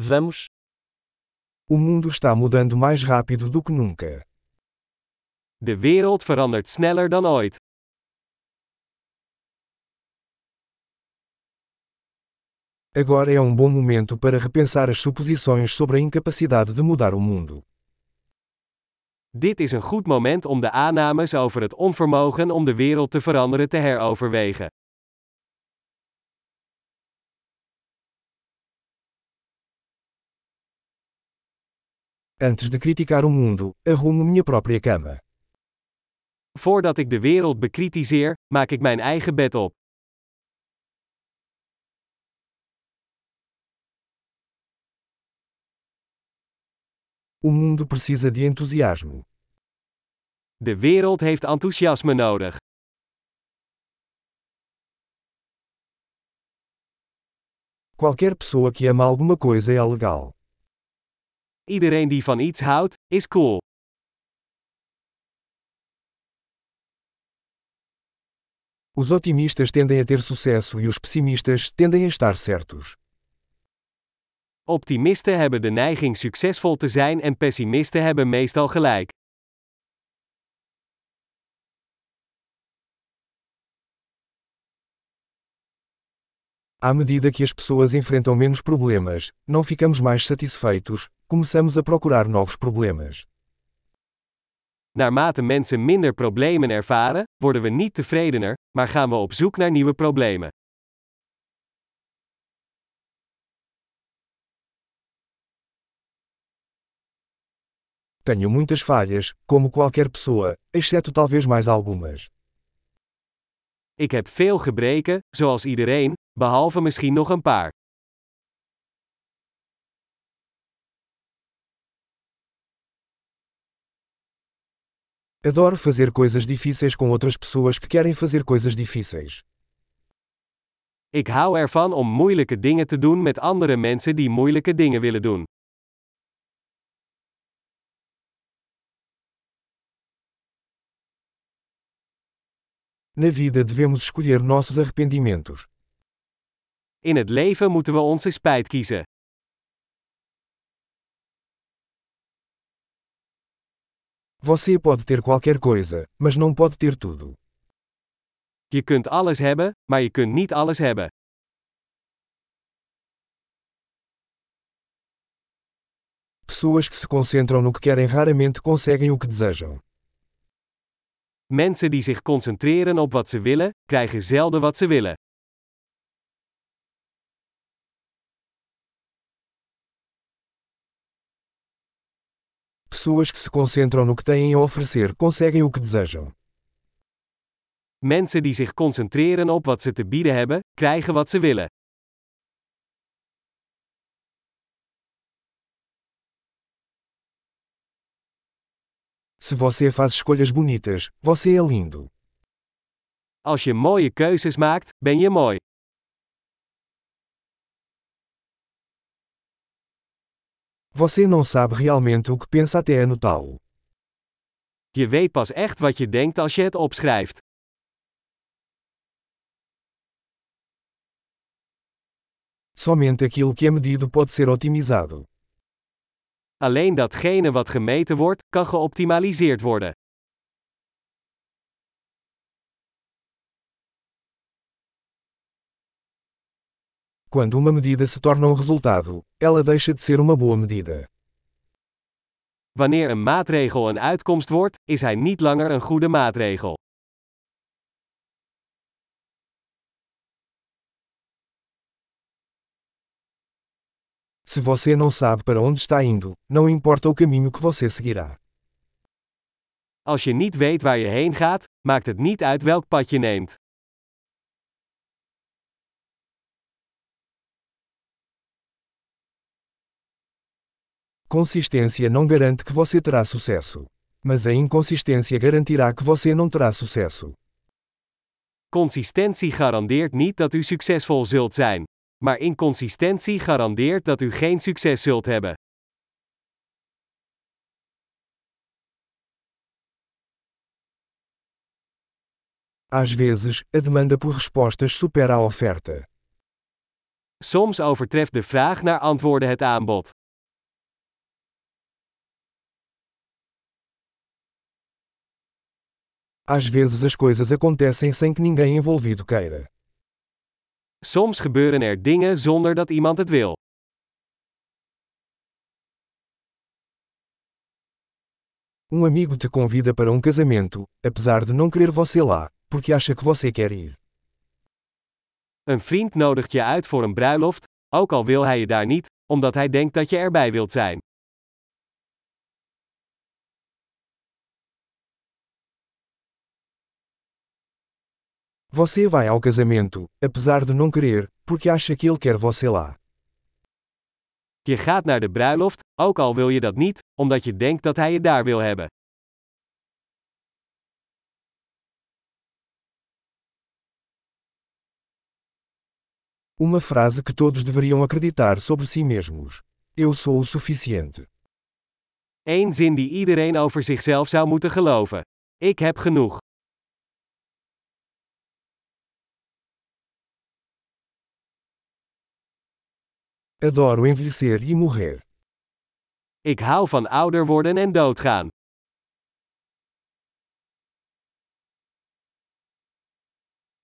Vamos. O mundo está mudando mais rápido do que nunca. De wereld verandert sneller dan ooit. Agora é um bom momento para repensar as suposições sobre a incapacidade de mudar o mundo. Dit is een goed moment om de aannames over het onvermogen om de wereld te veranderen te heroverwegen. Antes de criticar o mundo, arrumo minha própria cama. Voordat ik de wereld bekritiseer, maak ik mijn eigen bed op. O mundo precisa de entusiasmo. De wereld heeft enthousiasme nodig. Qualquer pessoa que ama alguma coisa é legal. Iedereen die van iets houdt, is cool. Os otimistas tendem a ter sucesso e os pessimistas tendem a estar certos. Optimisten hebben de neiging succesvol te zijn en pessimisten hebben meestal gelijk. À medida que as pessoas enfrentam menos problemas, não ficamos mais satisfeitos, começamos a procurar novos problemas. Naarmate mensen minder problemen ervaren, worden we niet tevredener, maar gaan we op zoek naar nieuwe problemen. Tenho muitas falhas, como qualquer pessoa, exceto talvez mais algumas. Ik heb veel gebreken, zoals iedereen, behalve misschien nog een paar. Adoro fazer coisas difíceis com outras pessoas que querem fazer coisas difíceis. Ik hou ervan om moeilijke dingen te doen met andere mensen die moeilijke dingen willen doen. Na vida devemos escolher nossos arrependimentos. In het leven moeten we onze spijt kiezen. Você pode ter qualquer coisa, mas não pode ter tudo. Je kunt alles hebben, maar je kunt niet alles hebben. Pessoas que se concentram no que querem raramente conseguem o que desejam. Mensen die zich concentreren op wat ze willen, krijgen zelden wat ze willen. Pessoas que se concentram no que têm a oferecer conseguem o que desejam. Mensen die zich concentreren op wat ze te bieden hebben, krijgen wat ze willen. Se você faz escolhas bonitas, você é lindo. Als je mooie keuzes maakt, ben je mooi. Você não sabe realmente o que pensa até anotá-lo. Je weet pas echt wat je denkt als je het opschrijft. Somente aquilo que é medido pode ser otimizado. Alleen datgene wat gemeten wordt, kan geoptimaliseerd worden. Quando uma medida se torna um resultado, ela deixa de ser uma boa medida. Wanneer een maatregel een uitkomst wordt, is hij niet langer een goede maatregel. Se você não sabe para onde está indo, não importa o caminho que você seguirá. Als je niet weet waar je heen gaat, maakt het niet uit welk pad je neemt. Consistência não garante que você terá sucesso. Mas a inconsistência garantirá que você não terá sucesso. Consistentie garandeert niet dat u succesvol zult zijn. Maar inconsistentie garandeert dat u geen succes zult hebben. Às vezes, a demanda por respostas supera a oferta. Soms overtreft de vraag naar antwoorden het aanbod. Às vezes as coisas acontecem sem que ninguém envolvido queira. Soms gebeuren er dingen zonder dat iemand het wil. Um amigo te convida para um casamento, apesar de não querer você lá, porque acha que você quer ir. Een vriend nodigt je uit voor een bruiloft, ook al wil hij je daar niet, omdat hij denkt dat je erbij wilt zijn. Você vai ao casamento, apesar de não querer, porque acha que ele quer você lá. Je gaat naar de bruiloft, ook al wil je dat niet, omdat je denkt dat hij je daar wil hebben. Uma frase que todos deveriam acreditar sobre si mesmos. Eu sou o suficiente. Eén zin die iedereen over zichzelf zou moeten geloven. Ik heb genoeg. Adoro envelhecer e morrer. Ik hou van ouder worden en doodgaan.